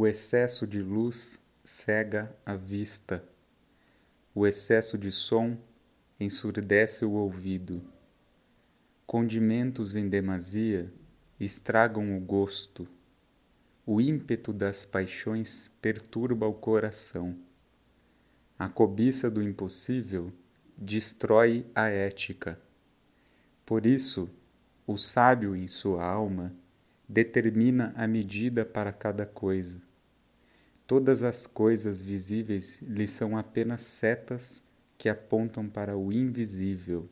O excesso de luz cega a vista. O excesso de som ensurdece o ouvido. Condimentos em demasia estragam o gosto. O ímpeto das paixões perturba o coração. A cobiça do impossível destrói a ética. Por isso, o sábio em sua alma determina a medida para cada coisa. Todas as coisas visíveis lhe são apenas setas que apontam para o invisível.